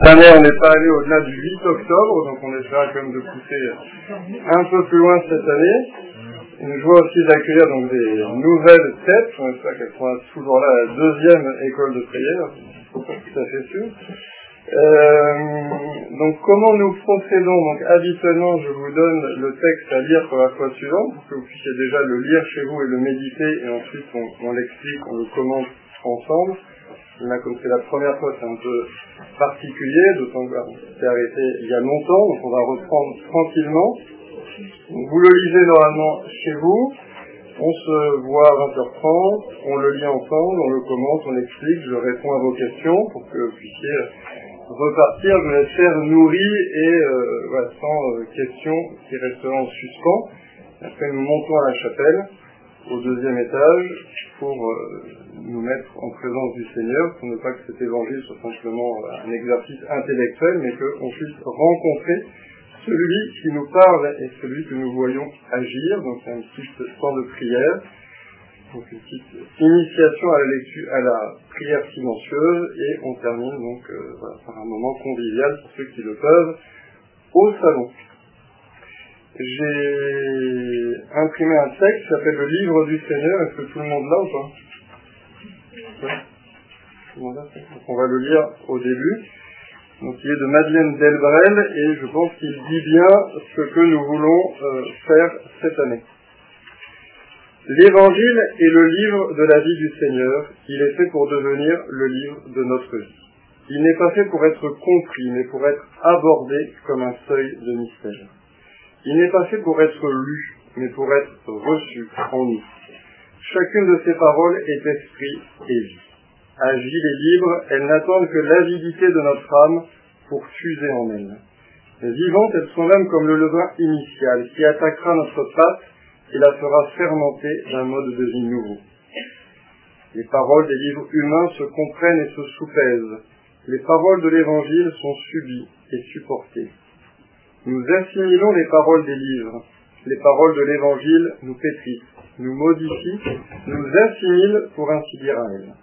Année, on n'est pas allé au-delà du 8 octobre, donc on essaiera quand même de pousser un peu plus loin cette année. Une joie aussi d'accueillir donc des nouvelles têtes. On espère qu'elles seront toujours là la deuxième école de prière. À fait sûr. Euh, donc comment nous procédons? Donc habituellement, je vous donne le texte à lire pour la fois suivante, pour que vous puissiez déjà le lire chez vous et le méditer, et ensuite on, on l'explique, on le commente ensemble. Là, comme c'est la première fois, c'est un peu particulier, d'autant qu'on s'est arrêté il y a longtemps, donc on va reprendre tranquillement. vous le lisez normalement chez vous, on se voit à 20h30, on le lit ensemble, on le commente, on l'explique, je réponds à vos questions pour que vous puissiez repartir de la chair nourrie et euh, voilà, sans euh, questions qui resteront en suspens. Après, nous montons à la chapelle, au deuxième étage, pour euh, nous mettre en présence du Seigneur, pour ne pas que cet évangile soit simplement un exercice intellectuel, mais qu'on puisse rencontrer celui qui nous parle et celui que nous voyons agir. Donc c'est un petit temps de prière donc une petite initiation à la lecture, à la prière silencieuse, et on termine donc euh, par un moment convivial pour ceux qui le peuvent au salon. J'ai imprimé un texte qui s'appelle le livre du Seigneur. Est-ce que tout le monde l'a ou pas on va le lire au début. Donc il est de Madeleine Delbrel et je pense qu'il dit bien ce que nous voulons euh, faire cette année. L'évangile est le livre de la vie du Seigneur. Il est fait pour devenir le livre de notre vie. Il n'est pas fait pour être compris, mais pour être abordé comme un seuil de mystère. Il n'est pas fait pour être lu, mais pour être reçu en nous. Chacune de ces paroles est esprit et vie. Agile et libre, elles n'attendent que l'avidité de notre âme pour fuser en elle. Vivantes, elles sont même comme le levain initial qui attaquera notre pâte et la fera fermenter d'un mode de vie nouveau. Les paroles des livres humains se comprennent et se soupèsent. Les paroles de l'Évangile sont subies et supportées. Nous assimilons les paroles des livres. Les paroles de l'Évangile nous pétrissent, nous modifient, nous assimilent pour ainsi dire à elles.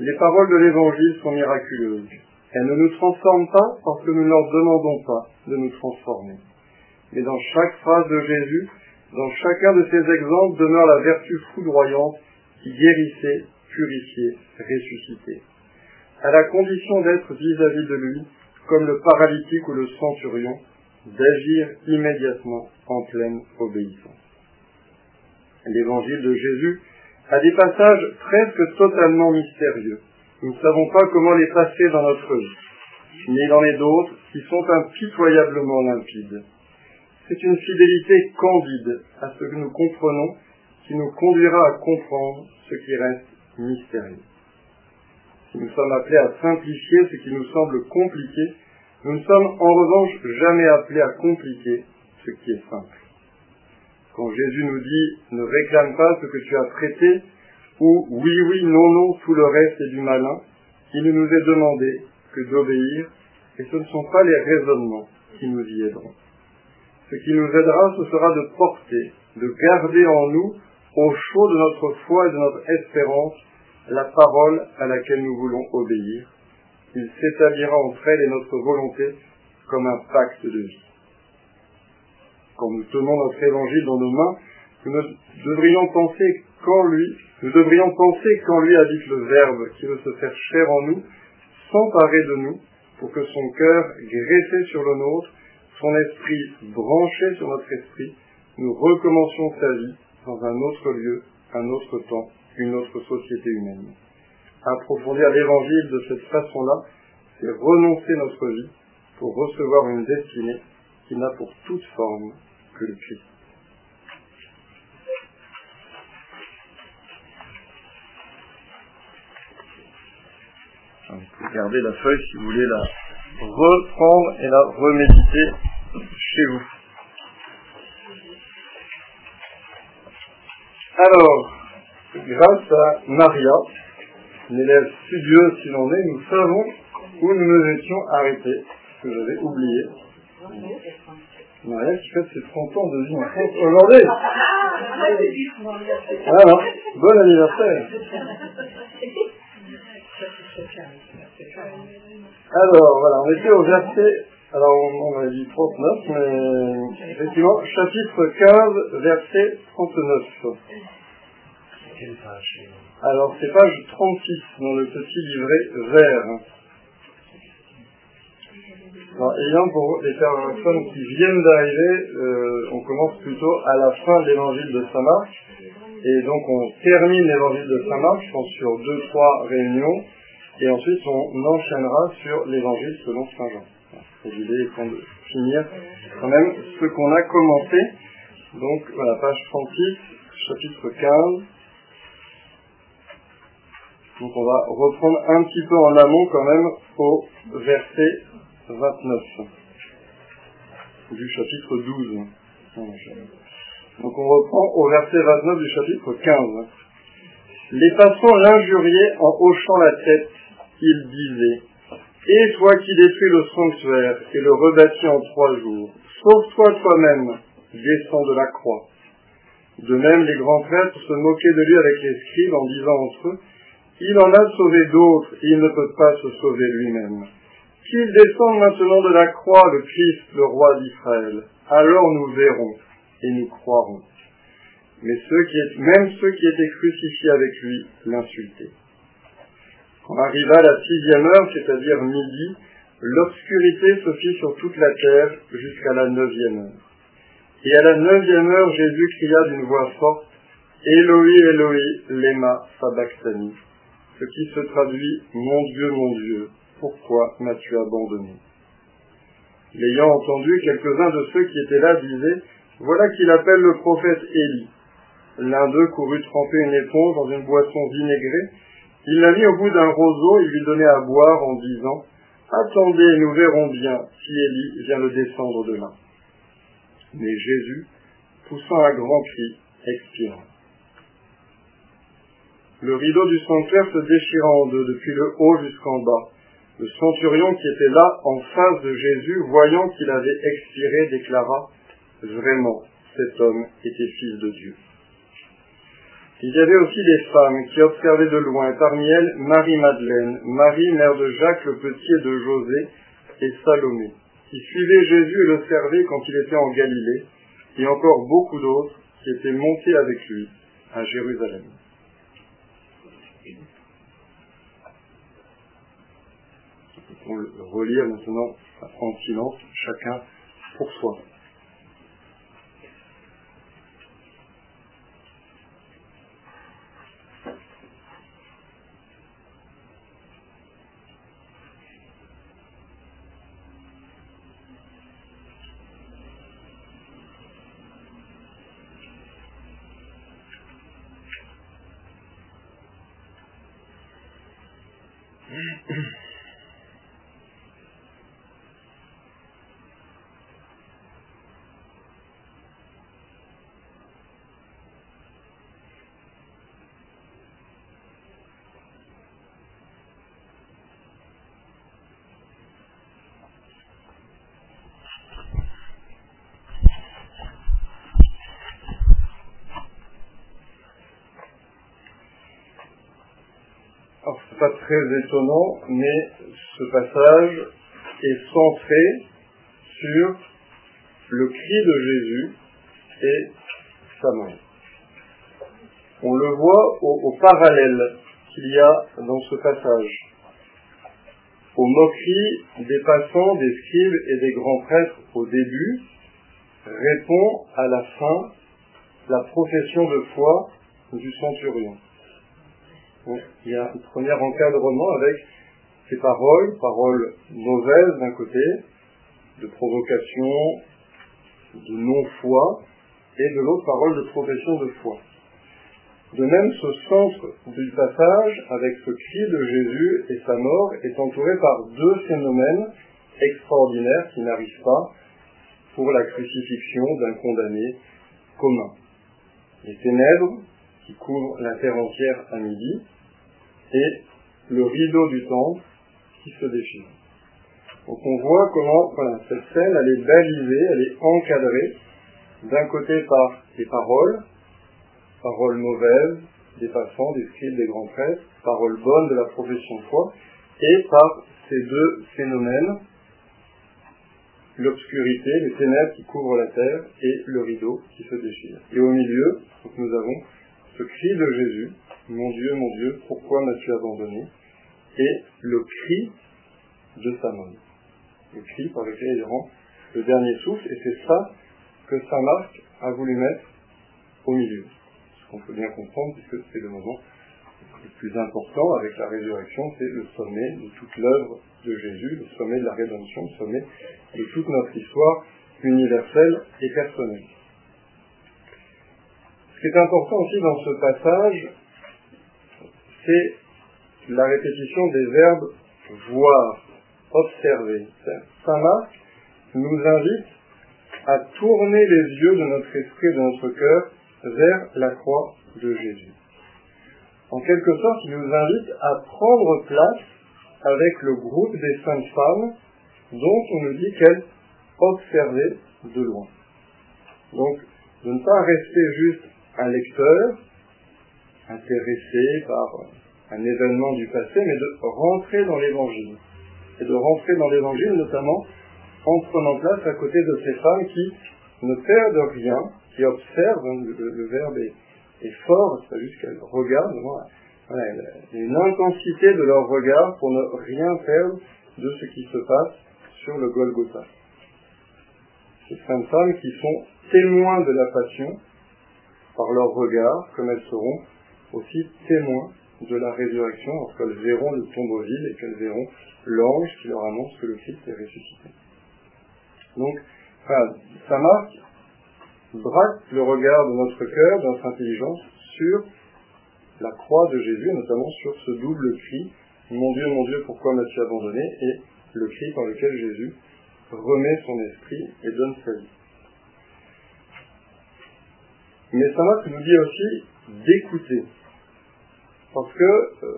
Les paroles de l'Évangile sont miraculeuses. Elles ne nous transforment pas parce que nous ne leur demandons pas de nous transformer. Mais dans chaque phrase de Jésus, dans chacun de ces exemples demeure la vertu foudroyante qui guérissait, purifiait, ressuscitait. À la condition d'être vis-à-vis de lui, comme le paralytique ou le centurion, d'agir immédiatement en pleine obéissance. L'évangile de Jésus a des passages presque totalement mystérieux. Nous ne savons pas comment les passer dans notre vie. Mais en est d'autres qui sont impitoyablement limpides. C'est une fidélité candide à ce que nous comprenons qui nous conduira à comprendre ce qui reste mystérieux. Si nous sommes appelés à simplifier ce qui nous semble compliqué, nous ne sommes en revanche jamais appelés à compliquer ce qui est simple. Quand Jésus nous dit ne réclame pas ce que tu as traité, ou oui, oui, non, non, tout le reste est du malin, il ne nous est demandé que d'obéir, et ce ne sont pas les raisonnements qui nous y aideront. Ce qui nous aidera, ce sera de porter, de garder en nous, au chaud de notre foi et de notre espérance, la parole à laquelle nous voulons obéir. Il s'établira entre elle et notre volonté comme un pacte de vie. Quand nous tenons notre évangile dans nos mains, nous devrions penser qu'en lui, nous devrions penser qu'en lui habite le Verbe qui veut se faire chair en nous, s'emparer de nous, pour que son cœur, greffé sur le nôtre, son esprit branché sur notre esprit, nous recommencions sa vie dans un autre lieu, un autre temps, une autre société humaine. Approfondir l'évangile de cette façon-là, c'est renoncer notre vie pour recevoir une destinée qui n'a pour toute forme que le Christ. Vous pouvez garder la feuille si vous voulez la reprendre et la reméditer chez vous. Alors, grâce à Maria, une élève studieuse si l'on est, nous savons où nous nous étions arrêtés, que j'avais oublié. Maria qui fait ses 30 ans de vie en France aujourd'hui. Alors, bon anniversaire. Alors, voilà, on était au verset, alors on, on a dit 39, mais effectivement, chapitre 15, verset 39. Alors, c'est page 36 dans le petit livret vert. Alors, ayant pour les personnes qui viennent d'arriver, euh, on commence plutôt à la fin de l'évangile de Saint-Marc. Et donc, on termine l'évangile de Saint-Marc, je pense, sur deux, trois réunions. Et ensuite, on enchaînera sur l'évangile selon Saint Jean. L'idée est de finir quand même ce qu'on a commencé. Donc, voilà, page 36, chapitre 15. Donc on va reprendre un petit peu en amont quand même au verset 29 du chapitre 12. Donc on reprend au verset 29 du chapitre 15. Les passants l'injuriaient en hochant la tête. Ils disaient, Et toi qui détruis le sanctuaire et le rebâtis en trois jours, sauve-toi toi-même, descends de la croix. De même, les grands prêtres se moquaient de lui avec les scribes en disant entre eux, Il en a sauvé d'autres il ne peut pas se sauver lui-même. Qu'il descende maintenant de la croix le Christ, le roi d'Israël. Alors nous verrons et nous croirons. Mais même ceux qui étaient crucifiés avec lui l'insultaient. Quand arriva la sixième heure, c'est-à-dire midi, l'obscurité se fit sur toute la terre jusqu'à la neuvième heure. Et à la neuvième heure, Jésus cria d'une voix forte, Eloi, Eloi, lema sabachthani, ce qui se traduit, Mon Dieu, mon Dieu, pourquoi m'as-tu abandonné? L'ayant entendu, quelques-uns de ceux qui étaient là disaient, Voilà qu'il appelle le prophète Élie. L'un d'eux courut tremper une éponge dans une boisson vinaigrée, il la mit au bout d'un roseau et lui donnait à boire en disant, Attendez, nous verrons bien si Élie vient le descendre de là. Mais Jésus, poussant un grand cri, expira. Le rideau du sanctuaire se déchira en deux, depuis le haut jusqu'en bas. Le centurion qui était là, en face de Jésus, voyant qu'il avait expiré, déclara, Vraiment, cet homme était fils de Dieu. Il y avait aussi des femmes qui observaient de loin, parmi elles Marie-Madeleine, Marie, mère de Jacques le Petit et de José, et Salomé, qui suivaient Jésus et le servaient quand il était en Galilée, et encore beaucoup d'autres qui étaient montés avec lui à Jérusalem. On le relire maintenant en silence, chacun pour soi. Alors, c'est pas très étonnant, mais ce passage est centré sur le cri de Jésus et sa mort. On le voit au, au parallèle qu'il y a dans ce passage. Aux moqueries des passants, des scribes et des grands prêtres au début, répond à la fin la profession de foi du centurion. Il y a un premier encadrement avec ces paroles, paroles mauvaises d'un côté, de provocation, de non-foi, et de l'autre parole de profession de foi. De même, ce centre du passage, avec ce cri de Jésus et sa mort, est entouré par deux phénomènes extraordinaires qui n'arrivent pas pour la crucifixion d'un condamné commun. Les ténèbres qui couvrent la terre entière à midi, et le rideau du temple qui se déchire. Donc on voit comment voilà, cette scène, est balisée, elle est encadrée, d'un côté par les paroles, paroles mauvaises des passants, des scribes, des grands prêtres, paroles bonnes de la profession de foi, et par ces deux phénomènes, l'obscurité, les ténèbres qui couvrent la terre et le rideau qui se déchire. Et au milieu, nous avons ce cri de Jésus, mon Dieu, mon Dieu, pourquoi m'as-tu abandonné? Et le cri de sa mort. Le cri par lequel il rend le dernier souffle, et c'est ça que Saint Marc a voulu mettre au milieu. Ce qu'on peut bien comprendre, puisque c'est le moment le plus important avec la résurrection, c'est le sommet de toute l'œuvre de Jésus, le sommet de la rédemption, le sommet de toute notre histoire universelle et personnelle. Ce qui est important aussi dans ce passage, c'est la répétition des verbes voir, observer. Saint Marc nous invite à tourner les yeux de notre esprit de notre cœur vers la croix de Jésus. En quelque sorte, il nous invite à prendre place avec le groupe des saintes femmes dont on nous dit qu'elles observaient de loin. Donc, de ne pas rester juste un lecteur, intéressé par un événement du passé, mais de rentrer dans l'évangile. Et de rentrer dans l'évangile notamment en prenant place à côté de ces femmes qui ne perdent rien, qui observent, hein, le, verbe est, fort, c'est juste qu'elles regardent, a une intensité de leur regard pour ne rien perdre de ce qui se passe sur le Golgotha. Ces femmes qui sont témoins de la passion par leur regard, comme elles seront aussi témoins de la résurrection lorsqu'elles verront le tombeau vide et qu'elles verront l'ange qui leur annonce que le Christ est ressuscité. Donc, ça marque, braque le regard de notre cœur, de notre intelligence sur la croix de Jésus, notamment sur ce double cri, Mon Dieu, mon Dieu, pourquoi m'as-tu abandonné? et le cri par lequel Jésus remet son esprit et donne sa vie. Mais ça marque nous dit aussi d'écouter. Parce que euh,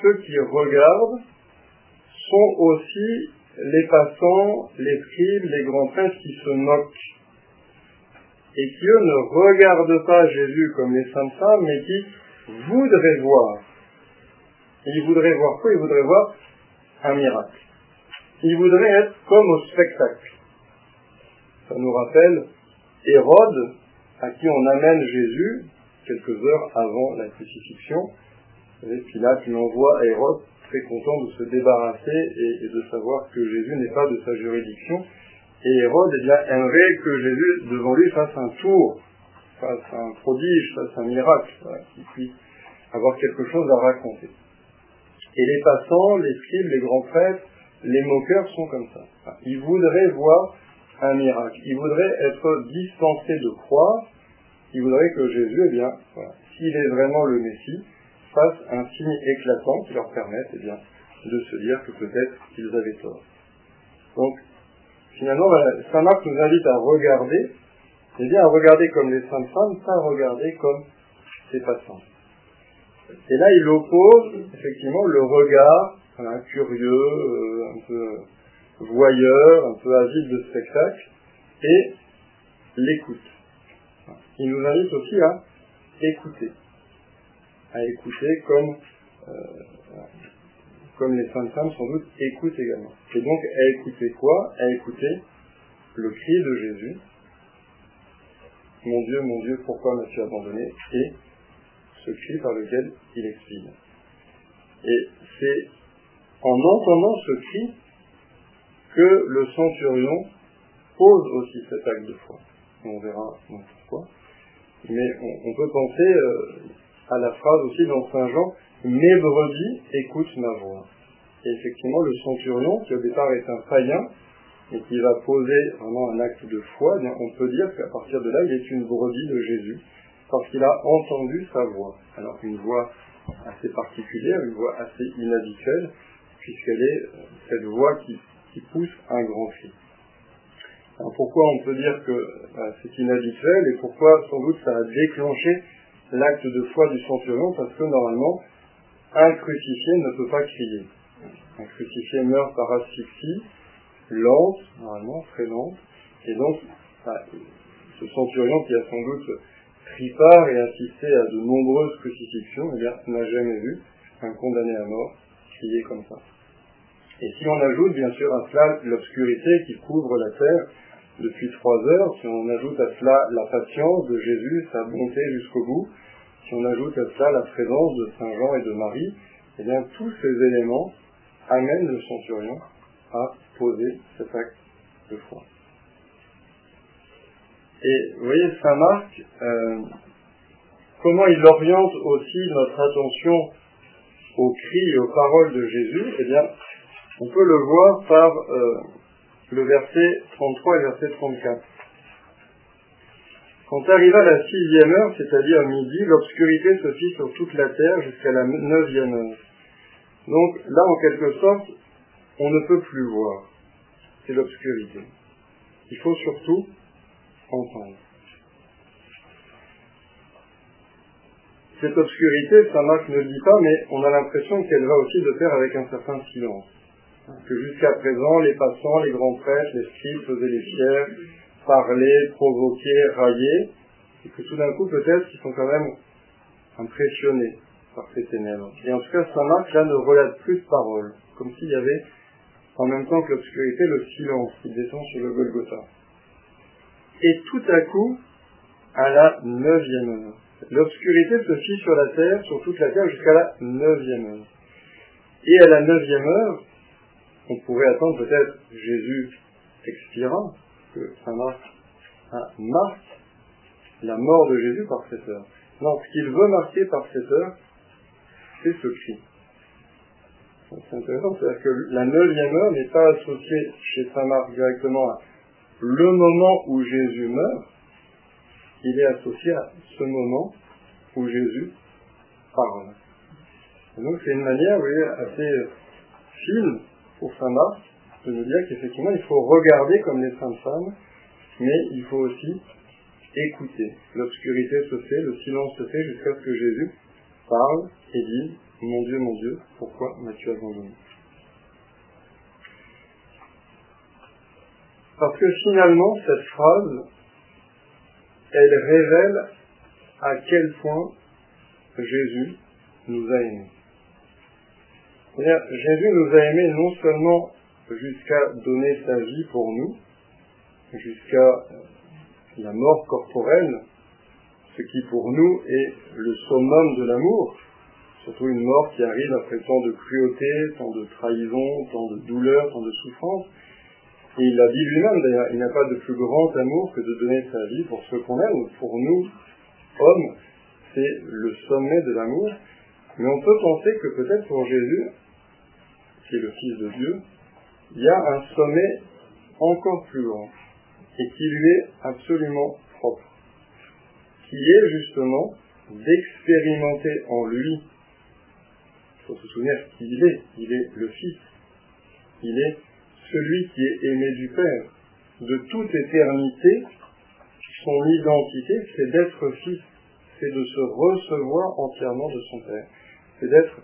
ceux qui regardent sont aussi les passants, les scribes, les grands prêtres qui se moquent. Et qui, eux, ne regardent pas Jésus comme les saintes femmes, mais qui voudraient voir. ils voudraient voir quoi? Ils voudraient voir un miracle. Ils voudraient être comme au spectacle. Ça nous rappelle Hérode, à qui on amène Jésus quelques heures avant la crucifixion. Et Pilate lui envoie à Hérode très content de se débarrasser et, de savoir que Jésus n'est pas de sa juridiction. Et Hérode eh bien, aimerait que Jésus, devant lui, fasse un tour, fasse un prodige, fasse un miracle, qu'il puisse avoir quelque chose à raconter. Et les passants, les scribes, les grands prêtres, les moqueurs sont comme ça. ils voudraient voir un miracle. Ils voudraient être dispensés de croire. Ils voudraient que Jésus, eh bien, s'il est vraiment le Messie, fasse un signe éclatant qui leur permette eh bien, de se dire que peut-être qu'ils avaient tort. Donc, finalement, Saint Marc nous invite à regarder, eh bien à regarder comme les saintes femmes, pas à regarder comme ces passants. Et là, il oppose effectivement le regard curieux, euh, un peu voyeur, un peu avide de spectacle, et l'écoute. Il nous invite aussi à écouter à écouter comme, euh, comme les saintes femmes sans doute écoutent également. Et donc à écouter quoi? À écouter le cri de Jésus. Mon Dieu, mon Dieu, pourquoi m'as-tu abandonné? Et ce cri par lequel il expire. Et c'est en entendant ce cri que le centurion pose aussi cet acte de foi. On verra pourquoi. Mais on, peut penser, euh, à la phrase aussi dans Saint Jean, mes brebis écoutent ma voix. Et effectivement, le centurion, qui au départ est un païen, et qui va poser vraiment un acte de foi, eh on peut dire qu'à partir de là, il est une brebis de Jésus, parce qu'il a entendu sa voix. Alors une voix assez particulière, une voix assez inhabituelle, puisqu'elle est euh, cette voix qui, pousse un grand cri. Alors pourquoi on peut dire que bah, c'est inhabituel et pourquoi sans doute ça a déclenché l'acte de foi du centurion parce que normalement, un crucifié ne peut pas crier. Un crucifié meurt par asphyxie, lente, normalement, très lente, et donc bah, ce centurion qui a sans doute pris part et assisté à de nombreuses crucifixions, eh n'a jamais vu un condamné à mort crier comme ça. Et si on ajoute bien sûr à cela l'obscurité qui couvre la terre depuis trois heures, si on ajoute à cela la patience de Jésus, sa bonté jusqu'au bout, si on ajoute à cela la présence de Saint Jean et de Marie, eh bien tous ces éléments amènent le centurion à poser cet acte de foi. Et vous voyez, Saint Marc, euh, comment il oriente aussi notre attention aux cris et aux paroles de Jésus, eh bien, on peut le voir par euh, le verset 33 et verset 34. Quand arriva la sixième heure, c'est-à-dire midi, l'obscurité se fit sur toute la terre jusqu'à la neuvième heure. Donc là, en quelque sorte, on ne peut plus voir. C'est l'obscurité. Il faut surtout entendre. Cette obscurité, Saint Marc ne le dit pas, mais on a l'impression qu'elle va aussi de pair avec un certain silence. Que jusqu'à présent, les passants, les grands prêtres, les scribes faisaient les fiers, parlaient, provoquaient, raillaient, et que tout d'un coup, peut-être, ils sont quand même impressionnés par ces ténèbres. Et en tout cas, Saint Marc, là, ne relate plus de paroles, comme s'il y avait, en même temps que l'obscurité, le silence qui descend sur le Golgotha. Et tout à coup, à la neuvième heure, l'obscurité se fit sur la terre, sur toute la terre, jusqu'à la neuvième heure. Et à la neuvième heure, on pourrait attendre peut-être Jésus expirant, que Saint Marc marque la mort de Jésus par cette heure. Non, ce qu'il veut marquer par cette heure, c'est ce cri. C'est intéressant, c'est-à-dire que la neuvième heure n'est pas associée chez Saint Marc directement à le moment où Jésus meurt, il est associé à ce moment où Jésus parle. Et donc c'est une manière, vous voyez, assez fine pour Marc de nous dire qu'effectivement il faut regarder comme les saintes femmes, mais il faut aussi écouter. L'obscurité se fait, le silence se fait jusqu'à ce que Jésus parle et dise Mon Dieu, mon Dieu, pourquoi m'as-tu abandonné? Parce que finalement, cette phrase, elle révèle à quel point Jésus nous a aimés. Jésus nous a aimés non seulement jusqu'à donner sa vie pour nous, jusqu'à la mort corporelle, ce qui pour nous est le summum de l'amour, surtout une mort qui arrive après tant de cruauté, tant de trahison, tant de douleur, tant de souffrance. Et il l'a dit lui-même d'ailleurs, il n'y a pas de plus grand amour que de donner sa vie pour ceux qu'on aime. Pour nous, hommes, c'est le sommet de l'amour. Mais on peut penser que peut-être pour Jésus, qui est le Fils de Dieu, il y a un sommet encore plus grand et qui lui est absolument propre, qui est justement d'expérimenter en lui, il faut se souvenir qu'il est, il est le Fils, il est celui qui est aimé du Père. De toute éternité, son identité, c'est d'être Fils, c'est de se recevoir entièrement de son Père, c'est d'être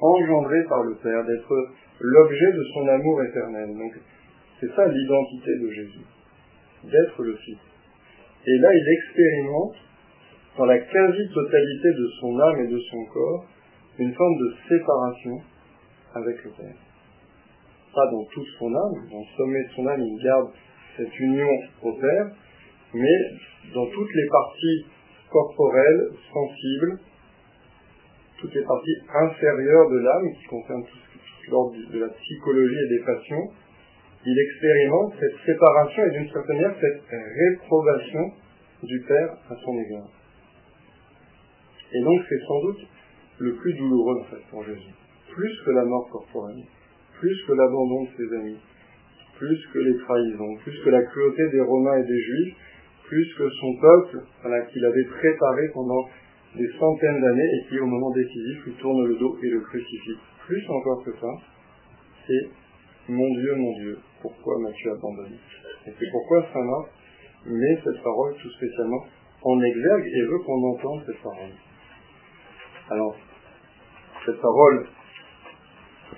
engendré par le Père, d'être l'objet de son amour éternel. Donc, c'est ça l'identité de Jésus, d'être le Fils. Et là, il expérimente, dans la quasi-totalité de son âme et de son corps, une forme de séparation avec le Père. Pas dans toute son âme, dans le sommet de son âme, il garde cette union au Père, mais dans toutes les parties corporelles, sensibles, toutes les parties inférieures de l'âme, qui concernent tout, ce l'ordre de la psychologie et des passions, il expérimente cette séparation et d'une certaine manière cette réprobation du Père à son égard. Et donc c'est sans doute le plus douloureux en fait pour Jésus, plus que la mort corporelle, plus que l'abandon de ses amis, plus que les trahisons, plus que la cruauté des Romains et des Juifs, plus que son peuple, voilà, qu'il avait préparé pendant des centaines d'années et qui, au moment décisif, lui tourne le dos et le crucifie. Plus encore que ça, c'est Mon Dieu, mon Dieu, pourquoi m'as-tu abandonné? Et c'est pourquoi Saint Marc met cette parole tout spécialement en exergue et veut qu'on entende cette parole. Alors, cette parole,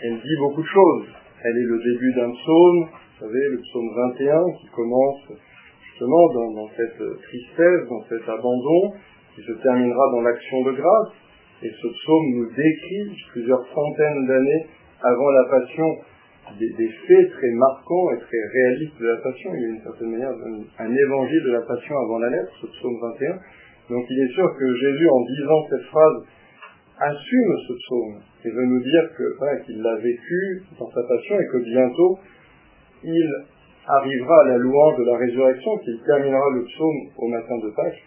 elle dit beaucoup de choses. Elle est le début d'un psaume, vous savez, le psaume 21 qui commence justement dans, dans cette tristesse, dans cet abandon, qui se terminera dans l'action de grâce. Et ce psaume nous décrit plusieurs centaines d'années avant la passion des, faits très marquants et très réalistes de la passion. Il y a une certaine manière un, évangile de la passion avant la lettre, ce psaume 21. Donc il est sûr que Jésus, en disant cette phrase, assume ce psaume et veut nous dire que qu'il l'a vécu dans sa passion et que bientôt il arrivera à la louange de la résurrection, qu'il terminera le psaume au matin de Pâques.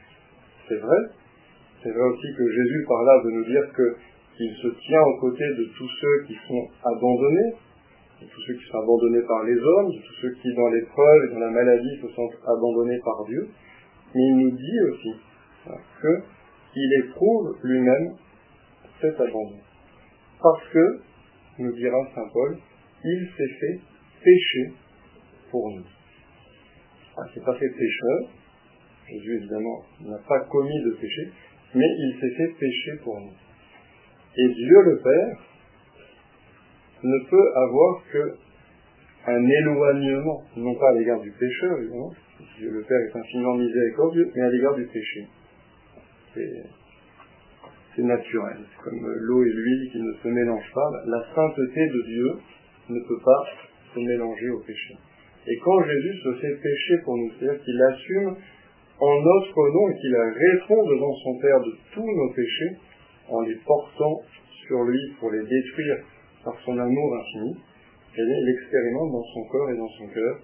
C'est vrai. C'est vrai aussi que Jésus par là veut nous dire qu'il se tient aux côtés de tous ceux qui sont abandonnés, de tous ceux qui sont abandonnés par les hommes, de tous ceux qui dans l'épreuve et dans la maladie se sentent abandonnés par Dieu. Mais il nous dit aussi qu'il éprouve lui-même cet abandon. Parce que, nous dira Saint Paul, il s'est fait pécher pour nous. Ah, c'est pas fait pécheur, Jésus évidemment n'a pas commis de péché, mais il s'est fait pécher pour nous. Et Dieu le Père ne peut avoir que un éloignement, non pas à l'égard du pécheur, évidemment, Dieu le Père est infiniment miséricordieux, mais à l'égard du péché. C'est naturel, comme l'eau et l'huile qui ne se mélangent pas. La sainteté de Dieu ne peut pas se mélanger au péché. Et quand Jésus se fait pécher pour nous, c'est-à-dire qu'il assume en notre nom et qu'il répond devant son Père de tous nos péchés en les portant sur lui pour les détruire par son amour infini, et il expérimente dans son corps et dans son cœur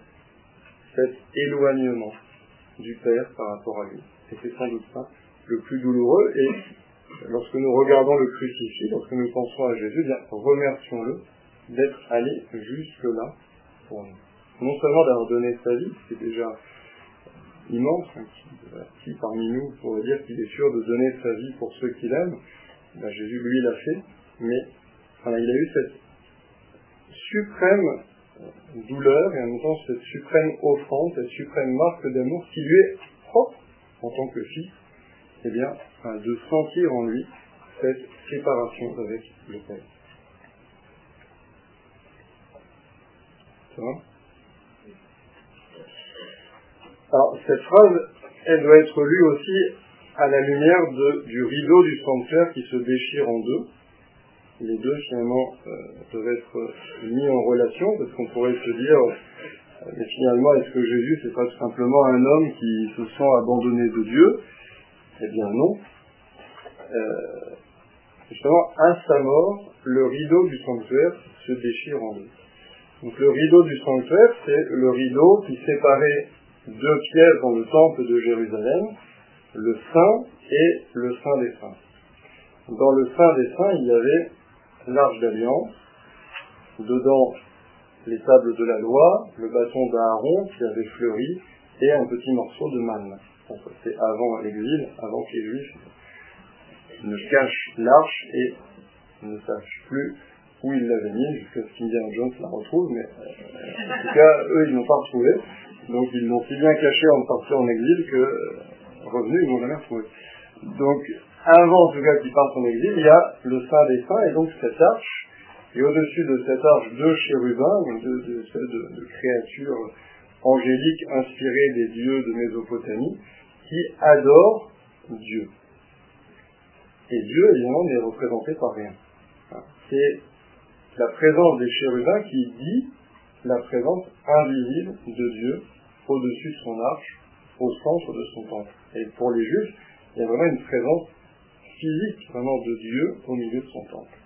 cet éloignement du Père par rapport à lui. Et c'est sans doute ça le plus douloureux. Et lorsque nous regardons le crucifié, lorsque nous pensons à Jésus, bien, remercions-le d'être allé jusque-là pour nous non seulement d'avoir donné sa vie, c'est déjà immense, hein, qui, parmi nous pourrait dire qu'il est sûr de donner sa vie pour ceux qu'il aime, ben, Jésus lui l'a fait, mais il a eu cette suprême euh, douleur et en même temps cette suprême offrande, cette suprême marque d'amour qui lui est propre en tant que fils, eh bien, de sentir en lui cette séparation avec le Père. Ça alors, cette phrase, elle doit être lue aussi à la lumière du rideau du sanctuaire qui se déchire en deux. Les deux, finalement, euh, peuvent être mis en relation, parce qu'on pourrait se dire, euh, mais finalement, est-ce que Jésus, c'est pas tout simplement un homme qui se sent abandonné de Dieu? Eh bien non. Euh, justement, à sa mort, le rideau du sanctuaire se déchire en deux. Donc le rideau du sanctuaire, c'est le rideau qui séparait deux pièces dans le temple de Jérusalem, le Saint et le Saint des Saints. Dans le Saint des Saints, il y avait l'arche d'alliance, dedans les tables de la loi, le bâton d'Aaron qui avait fleuri, et un petit morceau de manne. C'est avant l'exil, avant que les Juifs ne cachent l'arche et ne sachent plus où ils l'avaient mis, jusqu'à ce qu'Indiana Jones la retrouve, mais euh, en tout cas, eux, ils n'ont pas retrouvé. Donc ils l'ont si bien caché en partant en exil que euh, revenu, ils l'ont jamais retrouvé. Donc avant en tout cas qu'ils partent en exil, il y a le Saint des Saints et donc cette arche. Et au-dessus de cette arche, deux chérubins, deux, deux, de, de créatures angéliques inspirées des dieux de Mésopotamie, qui adorent Dieu. Et Dieu, évidemment, n'est représenté par rien. C'est la présence des chérubins qui dit la présence invisible de Dieu au-dessus de son arche, au centre de son temple. Et pour les juifs, il y a vraiment une présence physique vraiment de Dieu au milieu de son temple.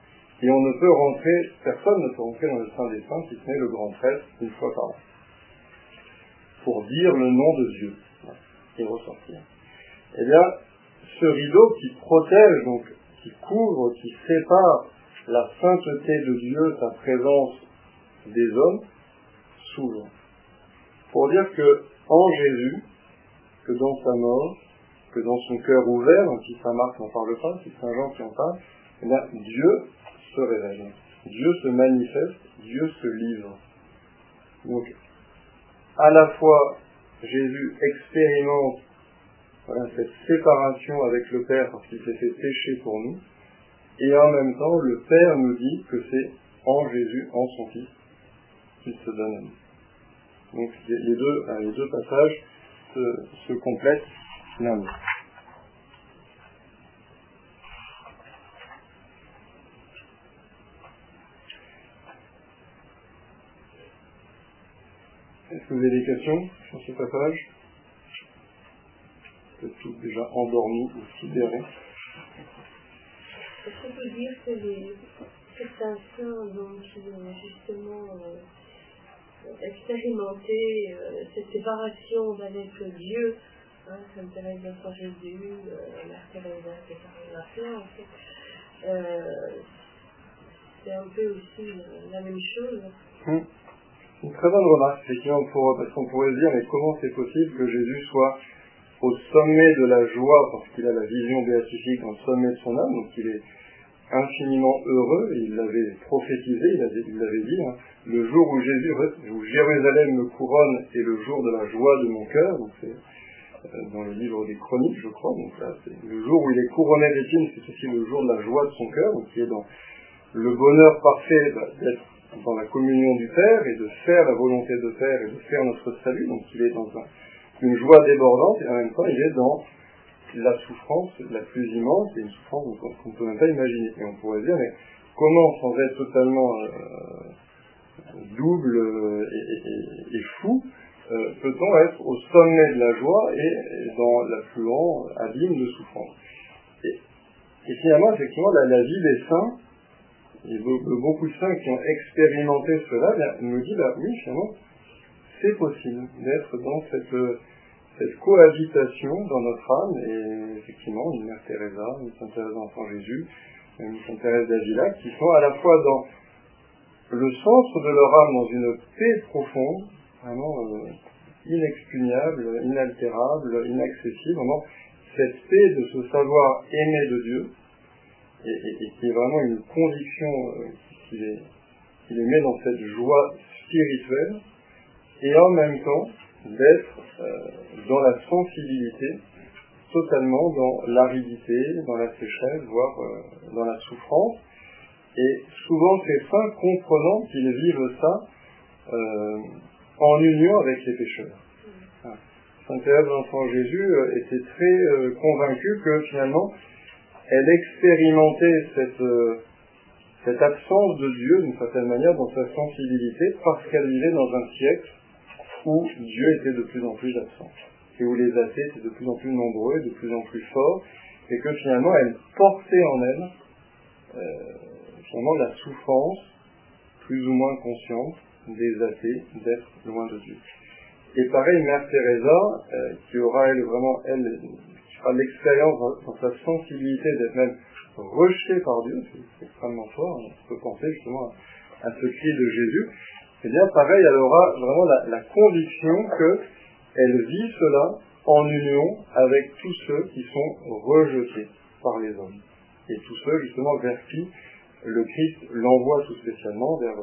Et on ne peut rentrer, personne ne peut rentrer dans le Saint des Saints si ce n'est le grand prêtre une fois par an. Pour dire le nom de Dieu et ressortir. Eh bien, ce rideau qui protège, donc, qui couvre, qui sépare la sainteté de Dieu, sa présence des hommes, s'ouvre pour dire que en Jésus, que dans sa mort, que dans son cœur ouvert, donc si Saint Marc n'en parle pas, c'est Saint Jean qui en parle, eh Dieu se révèle. Dieu se manifeste, Dieu se livre. Donc, à la fois, Jésus expérimente cette séparation avec le Père parce qu'il s'est fait pécher pour nous, et en même temps, le Père nous dit que c'est en Jésus, en son Fils, qu'il se donne à nous. Donc les deux, euh, les deux passages se, se complètent l'un l'autre. Est-ce que vous avez des questions sur ce passage? Vous êtes tous déjà endormis ou sidérés. Est-ce qu'on peut dire que les, certains saints ont justement euh, expérimenté euh, cette séparation avec Dieu, hein, Sainte Thérèse d'Enfant Jésus, euh, Mère Thérèse de la en fait. Euh, c'est un peu aussi euh, la même chose. Hum. Une très bonne remarque, effectivement, parce qu'on pourrait se dire, mais comment c'est possible que Jésus soit au sommet de la joie, parce qu'il a la vision béatifique le sommet de son âme, donc il est infiniment heureux, il l'avait prophétisé, il l'avait dit, hein, le jour où Jésus, où Jérusalem me couronne est le jour de la joie de mon cœur, donc c'est euh, dans le livre des chroniques, je crois, donc là, c'est le jour où il est couronné d'épines, c'est aussi le jour de la joie de son cœur, donc il est dans le bonheur parfait d'être dans la communion du Père et de faire la volonté de Père et de faire notre salut. Donc il est dans une joie débordante et en même temps il est dans la souffrance la plus immense et une souffrance qu'on ne peut même pas imaginer. Et on pourrait dire, mais comment sans être totalement euh, double euh, et, fou, euh, peut-on être au sommet de la joie et, dans l'affluent abîme de souffrance? Et, finalement, effectivement, la vie des saints, et beaucoup de saints qui ont expérimenté cela nous disent, bah, oui, finalement, c'est possible d'être dans cette, cette cohabitation dans notre âme, et effectivement, une Mère Teresa, une Sainte Thérèse d'Enfant Jésus, une Sainte Thérèse d'Avila, qui sont à la fois dans le centre de leur âme, dans une paix profonde, vraiment euh, inexpugnable, inaltérable, inaccessible, vraiment cette paix de se savoir aimé de Dieu, et, qui est vraiment une conviction euh, qui, les, met dans cette joie spirituelle, et en même temps d'être euh, dans la sensibilité, totalement dans l'aridité, dans la sécheresse, voire euh, dans la souffrance. Et souvent ces saints comprenant qu'ils vivent ça en union avec les pécheurs. Sainte Thérèse d'Enfant Jésus était très convaincue que finalement elle expérimentait cette, euh, cette absence de Dieu d'une certaine manière dans sa sensibilité parce qu'elle vivait dans un siècle où Dieu était de plus en plus absent et où les athées étaient de plus en plus nombreux de plus en plus forts et que finalement elle portait en elle euh, finalement la souffrance plus ou moins consciente des athées d'être loin de Dieu. Et pareil, Mère Teresa, euh, qui aura elle vraiment elle à l'expérience dans, sa sensibilité d'être même rejeté par Dieu, c'est extrêmement fort, on peut penser justement à, ce cri de Jésus, eh bien pareil, elle aura vraiment la, conviction qu'elle vit cela en union avec tous ceux qui sont rejetés par les hommes. Et tous ceux justement vers qui le Christ l'envoie tout spécialement, vers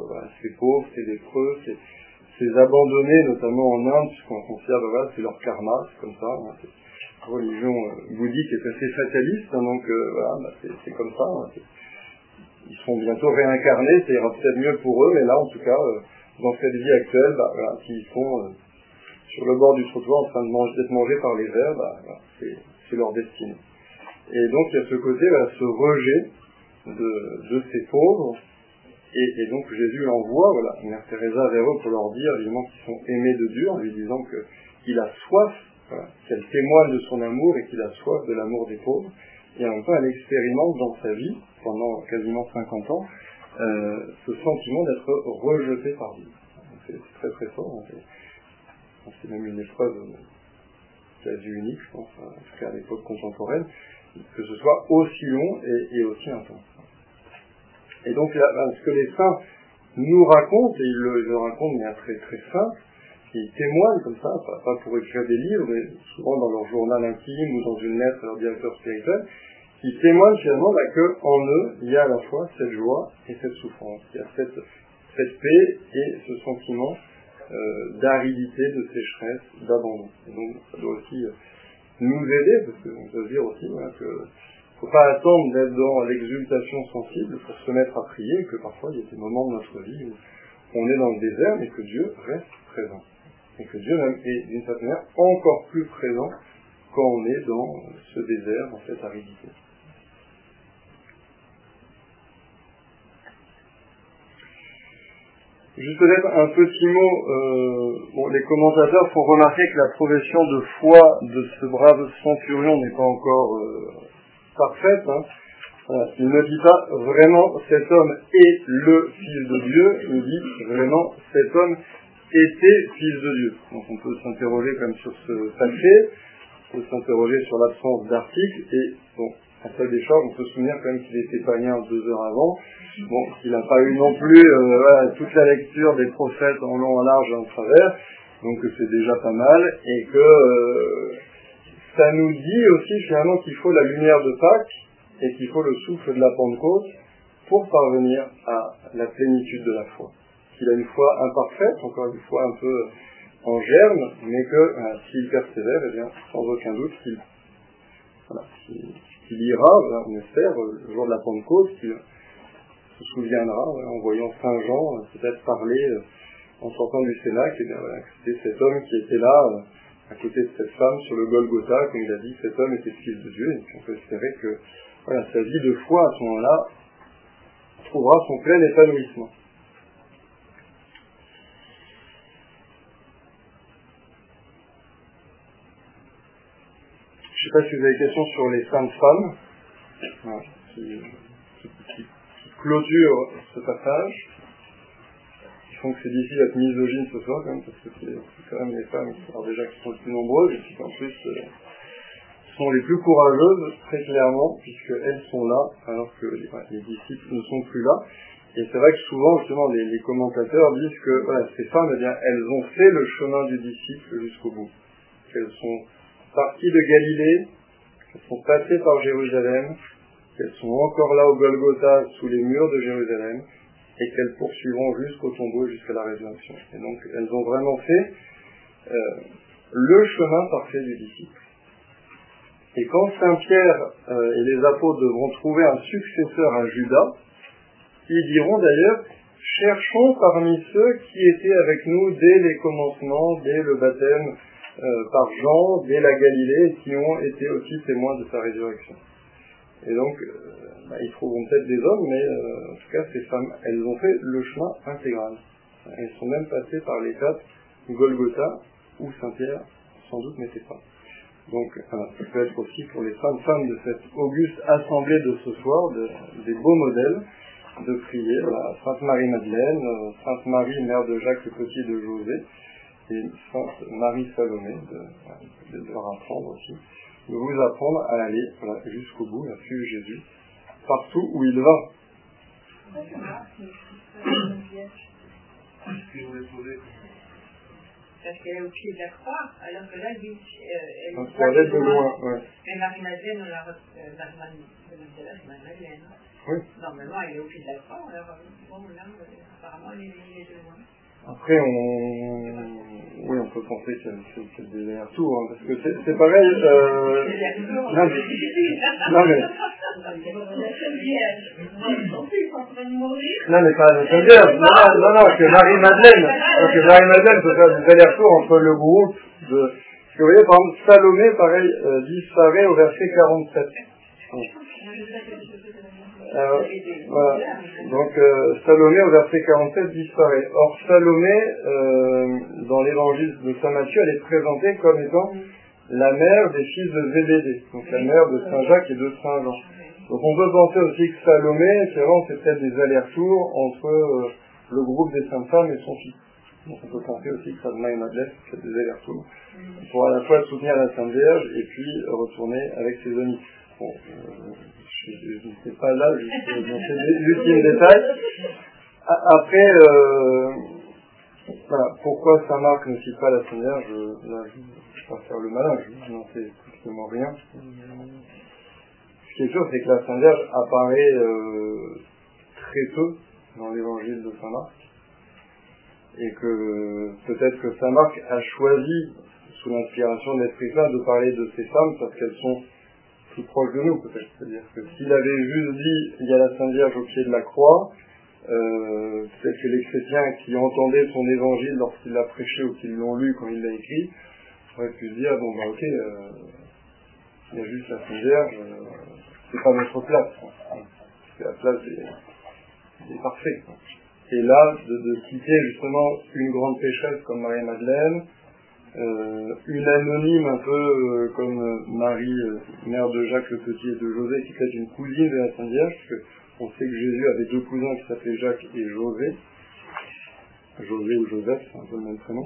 ces pauvres, ces lépreux, ces, abandonnés, notamment en Inde, puisqu'on considère, voilà, c'est leur karma, c'est comme ça, hein, religion euh, bouddhique est assez fataliste, hein, donc euh, voilà, bah, c'est comme ça. Hein, ils seront bientôt réincarnés, ça ira peut-être mieux pour eux, mais là, en tout cas, euh, dans cette vie actuelle, bah, voilà, s'ils sont sur le bord du trottoir en train d'être mangés par les vers, bah, c'est leur destinée. Et donc, il y a ce côté, ce rejet de, ces pauvres, et, donc Jésus envoie, voilà, Mère Teresa vers eux pour leur dire, évidemment, qu'ils sont aimés de Dieu, en lui disant qu'il a soif qu'elle témoigne de son amour et qu'il a soif de l'amour des pauvres. Et en même elle expérimente dans sa vie, pendant quasiment 50 ans, euh, ce sentiment d'être rejeté par Dieu. C'est très très fort. C'est même une épreuve quasi unique, je pense, en tout cas à l'époque contemporaine, que ce soit aussi long et, aussi intense. Et donc, ce que les saints nous racontent, et ils le, racontent de manière très très simple, qui témoignent comme ça, pas, pour écrire des livres, mais souvent dans leur journal intime ou dans une lettre à leur directeur spirituel, qui témoignent finalement bah, qu'en eux, il y a à la fois cette joie et cette souffrance. Il y a cette, cette paix et ce sentiment euh, d'aridité, de sécheresse, d'abandon. Donc ça doit aussi euh, nous aider, parce qu'on peut dire aussi voilà, que faut pas attendre d'être dans l'exultation sensible pour se mettre à prier, que parfois il y a des moments de notre vie où on est dans le désert, mais que Dieu reste présent et que Dieu même est d'une certaine manière encore plus présent quand on est dans ce désert, dans cette aridité. Juste peut-être un petit mot, euh, bon, les commentateurs font remarquer que la profession de foi de ce brave centurion n'est pas encore euh, parfaite. Hein. Il ne dit pas vraiment cet homme est le fils de Dieu, il dit vraiment cet homme était fils de Dieu. Donc on peut s'interroger comme sur ce passé, on peut s'interroger sur l'absence d'article, et bon, à seul décharge, on peut se souvenir quand même qu'il était païen deux heures avant, bon, qu'il n'a pas eu non plus euh, toute la lecture des prophètes en long, en large et en travers, donc c'est déjà pas mal, et que euh, ça nous dit aussi finalement qu'il faut la lumière de Pâques, et qu'il faut le souffle de la Pentecôte pour parvenir à la plénitude de la foi. Qu'il a une foi imparfaite, encore une fois un peu en germe, mais que euh, s'il persévère, eh bien, sans aucun doute qu'il voilà, ira, on espère, le jour de la Pentecôte, qu'il se souviendra, en voyant Saint Jean euh, peut-être parler euh, en sortant du Sénat, que c'était cet homme qui était là, à côté de cette femme, sur le Golgotha, comme il a dit, cet homme était fils de Dieu, et on peut espérer que voilà, sa vie de foi à ce moment-là trouvera son plein épanouissement. Sais pas si vous avez des questions sur les saintes femmes, qui, clôturent ce passage, qui font que c'est difficile d'être misogyne ce soir quand même, parce que c'est quand même les femmes qui sont déjà qui sont les plus nombreuses, et puis en plus, euh, sont les plus courageuses, très clairement, puisqu'elles sont là, alors que les, disciples ne sont plus là. Et c'est vrai que souvent, justement, les, commentateurs disent que ces femmes, eh bien, elles ont fait le chemin du disciple jusqu'au bout. Qu'elles sont parties de Galilée, qu'elles sont passées par Jérusalem, qu'elles sont encore là au Golgotha, sous les murs de Jérusalem, et qu'elles poursuivront jusqu'au tombeau, jusqu'à la résurrection. Et donc, elles ont vraiment fait euh, le chemin parfait du disciple. Et quand Saint Pierre euh, et les apôtres devront trouver un successeur à Judas, ils diront d'ailleurs, cherchons parmi ceux qui étaient avec nous dès les commencements, dès le baptême par Jean, dès la Galilée, qui ont été aussi témoins de sa résurrection. Et donc, euh, bah, ils trouveront peut-être des hommes, mais en tout cas, ces femmes, elles ont fait le chemin intégral. Elles sont même passées par l'étape Golgotha, où Saint Pierre sans doute n'était pas. Donc, ça peut être aussi pour les femmes, femmes de cette auguste assemblée de ce soir, des beaux modèles de prier. Sainte Marie-Madeleine, euh, Sainte Marie, mère de Jacques le Petit de José, et Sainte Marie Salomé, de, de, leur apprendre aussi, de vous apprendre à aller jusqu'au bout, à suivre Jésus, partout où il va. parce qu'elle est au pied de la croix, alors que là, lui, euh, elle est de loin. Ouais. Mais Marie-Madeleine, on la euh, Marie-Madeleine. Oui. Normalement, elle est au pied de la croix, alors bon, là, apparemment, elle est de loin. Après, on, oui, on peut penser qu'il y a des allers-retours, hein, parce que c'est pareil. Euh... Non, mais... non, mais... Non, mais pas la Vierge. Non, non, non, que Marie-Madeleine. Que Marie-Madeleine peut faire des allers-retours entre le groupe de. Parce que vous voyez, par exemple, Salomé, pareil, euh, disparaît au verset 47. Euh, voilà. Donc euh, Salomé au verset 47 disparaît. Or Salomé, euh, dans l'évangile de Saint Matthieu, elle est présentée comme étant la mère des fils de Zébédée, donc la mère de Saint Jacques et de Saint Jean. Donc on peut penser aussi que Salomé, vraiment, c'est peut-être des allers-retours entre euh, le groupe des saintes femmes et son fils. Donc on peut penser aussi que Salma et Madeleine, c'est des allers-retours. Pour à la fois soutenir la Sainte Vierge et puis retourner avec ses amis. Bon, je ne sais pas là, ultimes détails. Après, euh, voilà, pourquoi Saint-Marc ne cite pas la Seigneur je, là, je ne vais pas faire le malin, je n'en sais strictement rien. Ce qui est sûr, c'est que la Sainte Vierge apparaît euh, très peu dans l'évangile de Saint-Marc. Et que peut-être que Saint-Marc a choisi, sous l'inspiration de l'Esprit Saint, de parler de ces femmes parce qu'elles sont proche de nous peut-être. C'est-à-dire que s'il avait juste dit il y a la Sainte Vierge au pied de la croix, euh, peut-être que les chrétiens qui entendaient son évangile lorsqu'il l'a prêché ou qui l'ont lu quand il l'a écrit, auraient pu dire bon bah ok, euh, il y a juste la Sainte Vierge, euh, c'est pas notre place. C'est la place des, parfaits. et là, de, quitter justement une grande pécheresse comme Marie-Madeleine, euh, une anonyme un peu euh, comme Marie, euh, mère de Jacques le Petit et de José, qui est une cousine de la Sainte Vierge, parce qu'on sait que Jésus avait deux cousins qui s'appelaient Jacques et José. José ou Joseph, c'est un peu le même prénom.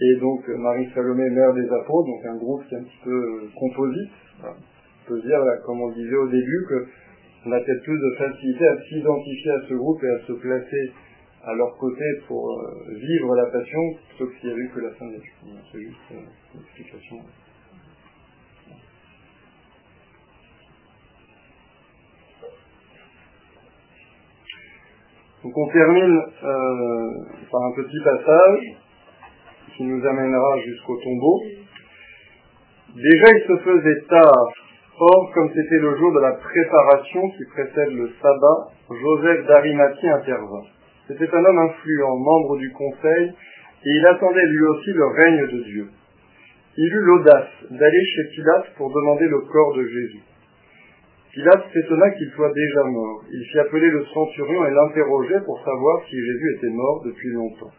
Et donc Marie Salomé, mère des apôtres, donc un groupe qui est un petit peu composite. On peut dire, comme on disait au début, qu'on a peut-être plus de facilité à s'identifier à ce groupe et à se placer à leur côté pour euh, vivre la passion, plutôt qu'il n'y a eu que la fin des C'est juste euh, une explication. Donc on termine euh, par un petit passage qui nous amènera jusqu'au tombeau. Déjà il se faisait tard, or comme c'était le jour de la préparation qui précède le sabbat, Joseph d'Arimathie intervint. C'était un homme influent, membre du conseil, et il attendait lui aussi le règne de Dieu. Il eut l'audace d'aller chez Pilate pour demander le corps de Jésus. Pilate s'étonna qu'il soit déjà mort. Il fit appeler le centurion et l'interrogeait pour savoir si Jésus était mort depuis longtemps.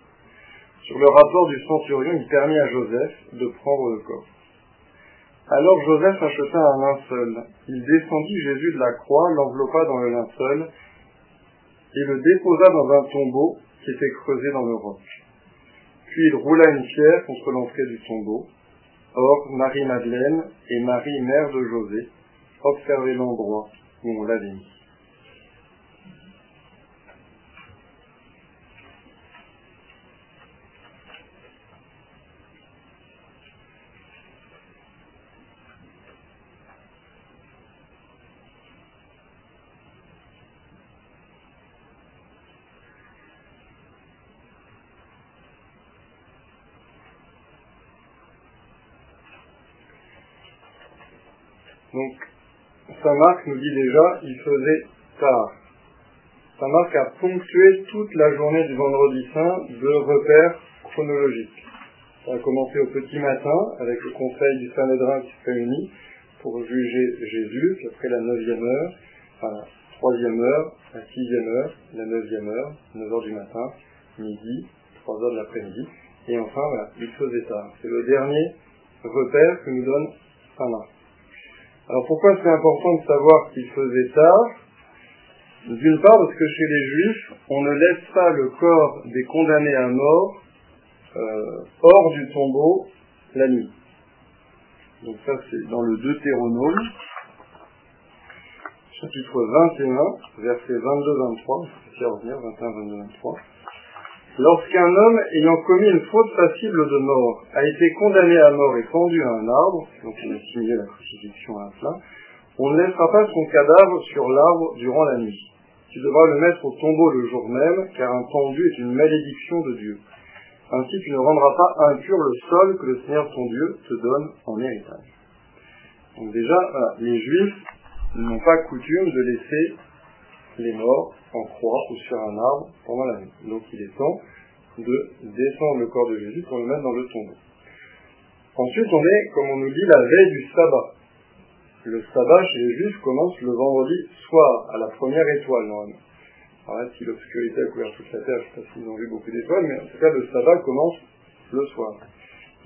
Sur le rapport du centurion, il permit à Joseph de prendre le corps. Alors Joseph acheta un linceul. Il descendit Jésus de la croix, l'enveloppa dans le linceul, et le déposa dans un tombeau qui était creusé dans le roc. Puis il roula une pierre contre l'entrée du tombeau. Or, Marie-Madeleine et Marie, mère de José, observaient l'endroit où on l'avait mis. Donc, Saint Marc nous dit déjà, il faisait tard. Saint Marc a ponctué toute la journée du vendredi saint de repères chronologiques. Ça a commencé au petit matin avec le conseil du Sanhédrin qui se réunit pour juger Jésus, après la neuvième heure, enfin la troisième heure, la sixième heure, la neuvième heure, 9 heures du matin, midi, 3 heures de l'après-midi, et enfin il faisait tard. C'est le dernier repère que nous donne Saint Marc. Alors pourquoi c'est important de savoir qu'il faisait tard? D'une part parce que chez les juifs, on ne laisse pas le corps des condamnés à mort euh, hors du tombeau la nuit. Donc ça c'est dans le Deutéronome, chapitre 21, versets 22-23, je vais revenir, 21, 22, 23. Lorsqu'un homme ayant commis une faute passible de mort a été condamné à mort et pendu à un arbre, donc on a simulé la crucifixion à cela, on ne laissera pas son cadavre sur l'arbre durant la nuit. Tu devras le mettre au tombeau le jour même, car un pendu est une malédiction de Dieu. Ainsi tu ne rendras pas impur le sol que le Seigneur ton Dieu te donne en héritage. Donc déjà, les Juifs n'ont pas coutume de laisser les morts en croix ou sur un arbre pendant la nuit. Donc il est temps de descendre le corps de Jésus pour le mettre dans le tombeau. Ensuite, on est, comme on nous dit, la veille du sabbat. Le sabbat chez les Juifs commence le vendredi soir, à la première étoile normalement. Si l'obscurité a couvert toute la terre, je ne sais pas s'ils ont vu beaucoup d'étoiles, mais en tout cas le sabbat commence le soir.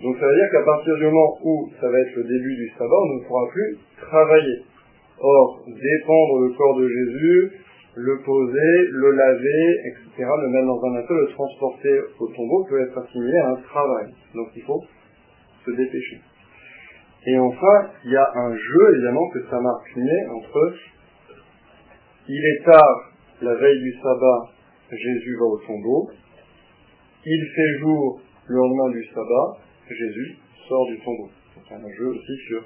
Donc ça veut dire qu'à partir du moment où ça va être le début du sabbat, on ne pourra plus travailler. Or, dépendre le corps de Jésus, le poser, le laver, etc., le mettre dans un assiette, le transporter au tombeau peut être assimilé à un travail. Donc il faut se dépêcher. Et enfin, il y a un jeu, évidemment, que ça met entre il est tard, la veille du sabbat, Jésus va au tombeau, il fait jour le lendemain du sabbat, Jésus sort du tombeau. C'est un jeu aussi sur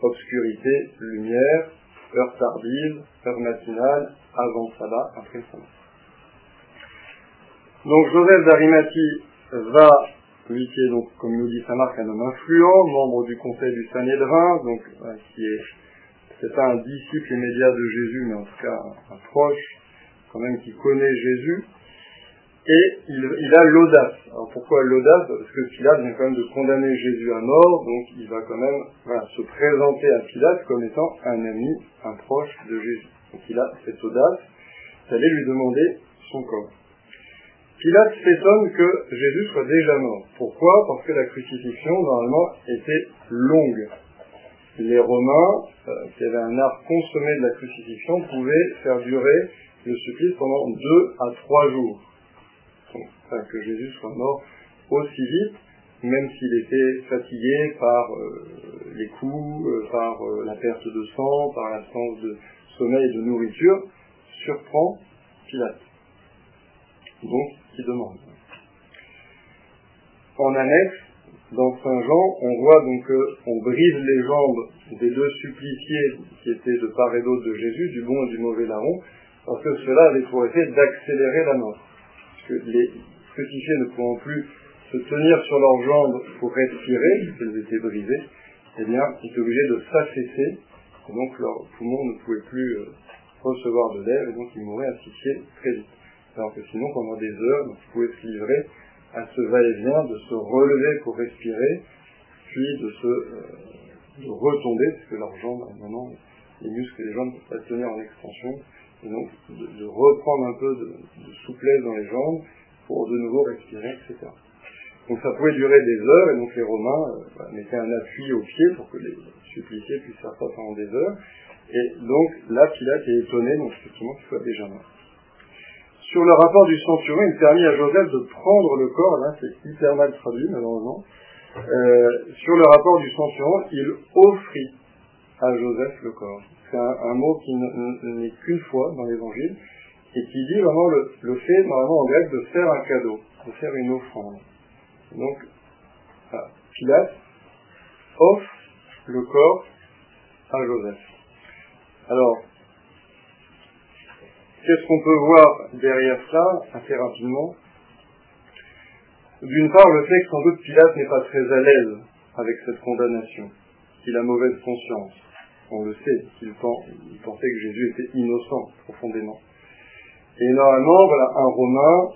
obscurité, lumière, heure tardive, heure matinale, avant le sabbat, après le sabbat. Donc Joseph d'Arimathie va, lui qui est donc, comme nous dit Saint Marc, un homme influent, membre du conseil du Sanhédrin, donc euh, qui est pas un disciple immédiat de Jésus, mais en tout cas un proche, quand même qui connaît Jésus, et il, a l'audace. Alors pourquoi l'audace? Parce que Pilate vient quand même de condamner Jésus à mort, donc il va quand même se présenter à Pilate comme étant un ami, un proche de Jésus. Donc il a cette audace d'aller lui demander son corps. Pilate s'étonne que Jésus soit déjà mort. Pourquoi? Parce que la crucifixion, normalement, était longue. Les Romains, euh, qui avaient un art consommé de la crucifixion, pouvaient faire durer le supplice pendant deux à trois jours. Que Jésus soit mort aussi vite, même s'il était fatigué par euh, les coups, euh, par euh, la perte de sang, par l'absence de sommeil et de nourriture, surprend Pilate. Donc, qui demande. En annexe, dans Saint Jean, on voit donc qu'on brise les jambes des deux suppliciés qui étaient de part et d'autre de Jésus, du bon et du mauvais larron, parce que cela avait pour effet d'accélérer la mort. Parce que les crucifiés ne pouvant plus se tenir sur leurs jambes pour respirer, puisqu'elles étaient brisées, eh bien, ils étaient obligés de s'affaisser, et donc leurs poumons ne pouvaient plus euh, recevoir de l'air, et donc ils mouraient asphyxiés très vite. Alors que sinon, pendant des heures, ils pouvaient se livrer à ce va-et-vient, de se relever pour respirer, puis de se euh, retomber, parce que leurs jambes, maintenant, les muscles et les jambes ne peuvent pas tenir en extension, et donc de, reprendre un peu de, souplesse dans les jambes pour de nouveau respirer, etc. Donc ça pouvait durer des heures, et donc les Romains euh, bah, mettaient un appui au pied pour que les suppliciés puissent faire ça pendant des heures, et donc là, Pilate est étonné, donc effectivement, qu'il soit déjà mort. Sur le rapport du centurion, il permit à Joseph de prendre le corps, là c'est hyper mal traduit malheureusement, euh, sur le rapport du centurion, il offrit à Joseph le corps. C'est un, un, mot qui n'est qu'une fois dans l'évangile, et qui dit vraiment le, fait, normalement en grec, de faire un cadeau, de faire une offrande. Donc, ah, Pilate offre le corps à Joseph. Alors, qu'est-ce qu'on peut voir derrière ça, assez rapidement? D'une part, le fait que sans doute Pilate n'est pas très à l'aise avec cette condamnation, qu'il a mauvaise conscience. On le sait, qu'il il pensait que Jésus était innocent profondément. Et normalement, voilà, un Romain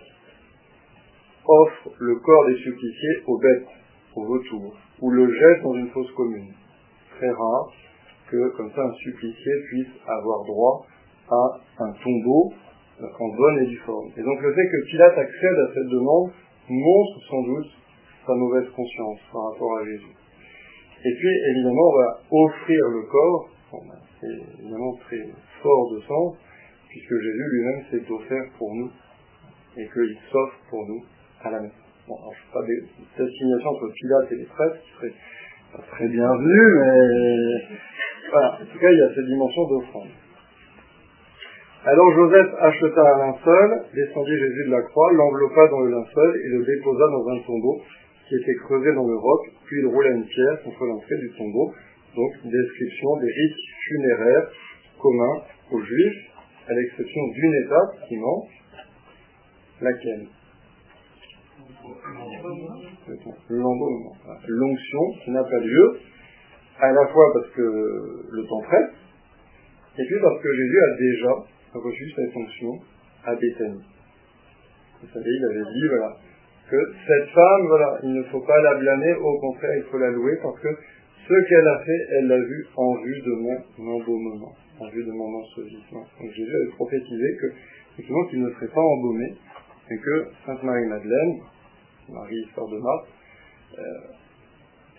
offre le corps des suppliciés aux bêtes, aux vautours, ou le jette dans une fosse commune. Très rare que, comme ça, un supplicié puisse avoir droit à un tombeau en bonne et due forme. Et donc le fait que Pilate accède à cette demande montre sans doute sa mauvaise conscience par rapport à Jésus. Et puis, évidemment, on va offrir le corps, ben, c'est évidemment très fort de sens, puisque Jésus lui-même s'est offert pour nous, et qu'il s'offre pour nous à la messe. Bon, alors je ne pas des assignation entre Pilate et les prêtres, qui serait pas très bienvenu, mais voilà, en tout cas, il y a cette dimension d'offrande. Alors Joseph acheta un linceul, descendit Jésus de la croix, l'enveloppa dans le linceul et le déposa dans un tombeau qui était creusé dans le roc, puis il roula une pierre contre l'entrée du tombeau. Donc, description des rites funéraires communs aux Juifs, à l'exception d'une étape qui manque, laquelle? L'embaumement, l'onction qui n'a pas lieu, à la fois parce que le temps presse, et puis parce que Jésus a déjà reçu cette fonction à Béthanie. Vous savez, il avait dit, voilà, que cette femme, voilà, il ne faut pas la blâmer, au contraire, il faut la louer parce que ce qu'elle a fait, elle l'a vu en vue de mon embaumement, en vue de mon ensevelissement. Donc Jésus avait prophétisé que, qu'il ne serait pas embaumé, et que Sainte Marie-Madeleine, Marie, sœur de Marthe, euh,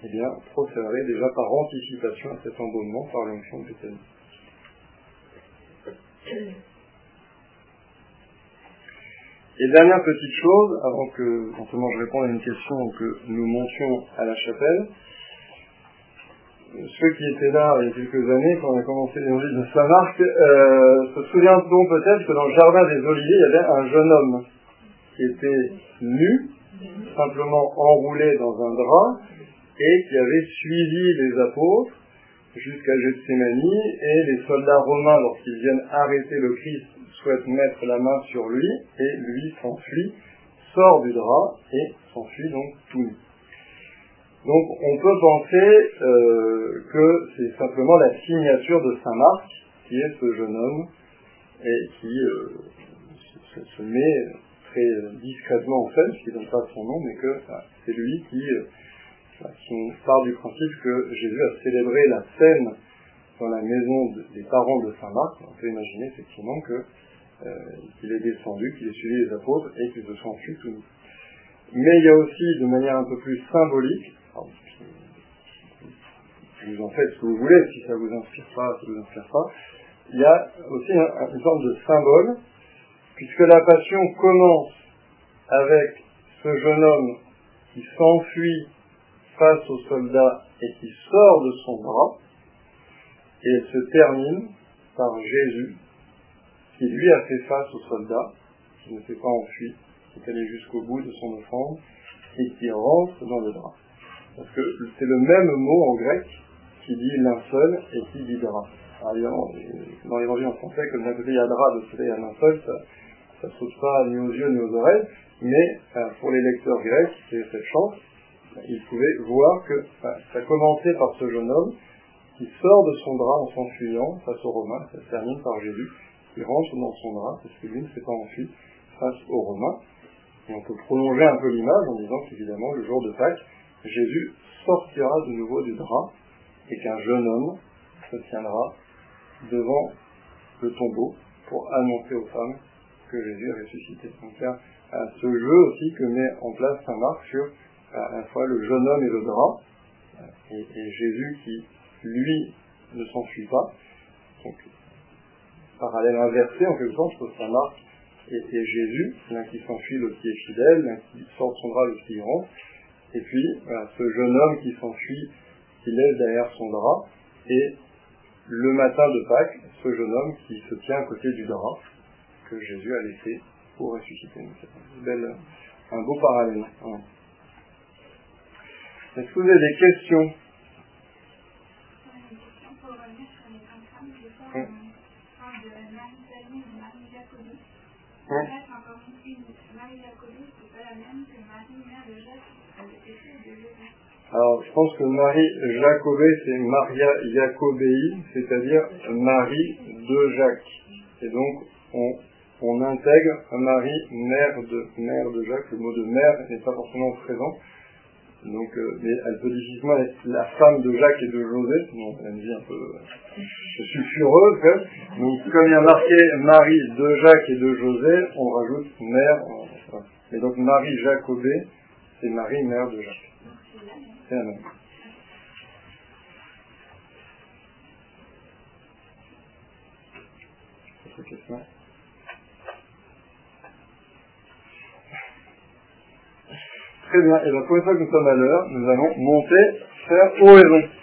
eh bien, procéderait déjà par anticipation à cet embaumement par l'onction de Béthanie. Et dernière petite chose, avant que je réponde à une question que nous montions à la chapelle, ceux qui étaient là il y a quelques années, quand on a commencé l'évangile de Saint-Marc, euh, se souviendront peut-être que dans le jardin des Oliviers, il y avait un jeune homme qui était nu, simplement enroulé dans un drap, et qui avait suivi les apôtres jusqu'à Gethsemane, et les soldats romains, lorsqu'ils viennent arrêter le Christ, souhaitent mettre la main sur lui, et lui s'enfuit, sort du drap, et s'enfuit donc tout nu. Donc on peut penser euh, que c'est simplement la signature de Saint Marc, qui est ce jeune homme, et qui euh, se, met très discrètement en scène, qui ne donne pas son nom, mais que enfin, c'est lui qui euh, on part du principe que Jésus a célébré la scène dans la maison de, des parents de Saint Marc, on peut imaginer effectivement que qu'il est descendu, qu'il ait suivi les apôtres et qu'il se soit enfui tout. Mais il y a aussi, de manière un peu plus symbolique, vous en faites ce que vous voulez, si ça vous inspire pas, ça vous inspire pas, il y a aussi une sorte de symbole, puisque la passion commence avec ce jeune homme qui s'enfuit face aux soldats et qui sort de son bras, et elle se termine par Jésus, qui lui a fait face aux soldats, qui ne s'est pas enfui, qui est allé jusqu'au bout de son offrande, et qui rentre dans le drap. Parce que c'est le même mot en grec qui dit linceul et qui dit drap. dans l'évangile en français, comme d'un drap, de l'autre côté linceul, ça ne saute pas ni aux yeux ni aux oreilles, mais euh, pour les lecteurs grecs, c'est cette chance, ils pouvaient voir que ça commençait par ce jeune homme qui sort de son drap en s'enfuyant face aux Romains, ça se termine par Jésus, qui rentre dans son drap, parce que lui ne s'est pas enfui face aux Romains. Et on peut prolonger un peu l'image en disant qu'évidemment, le jour de Pâques, Jésus sortira de nouveau du drap et qu'un jeune homme se tiendra devant le tombeau pour annoncer aux femmes que Jésus est ressuscité. Donc il y a ce jeu aussi que met en place Saint Marc sur à la fois le jeune homme et le drap, et, Jésus qui, lui, ne s'enfuit pas. Donc, parallèle inversé en quelque sorte entre Saint Marc et, Jésus, l'un qui s'enfuit, le qui est fidèle, l'un qui sort son drap, le qui rentre, et puis ce jeune homme qui s'enfuit, qui laisse derrière son drap, et le matin de Pâques, ce jeune homme qui se tient à côté du drap que Jésus a laissé pour ressusciter. C'est un, beau parallèle. Est-ce que vous avez des questions? Alors, je pense que Marie Jacobé, c'est Maria Jacobei, c'est-à-dire Marie de Jacques. Et donc, on, intègre Marie, mère de, mère de Jacques. Le mot de mère n'est pas forcément présent. Donc, euh, mais elle peut difficilement être la femme de Jacques et de José, donc elle vie un peu euh, sulfureuse. Donc, comme il y a marqué Marie de Jacques et de José, on rajoute mère. Et donc Marie Jacobé, c'est Marie, mère de Jacques. Très bien. Et pour une fois que nous sommes à l'heure, nous allons monter, faire oraison.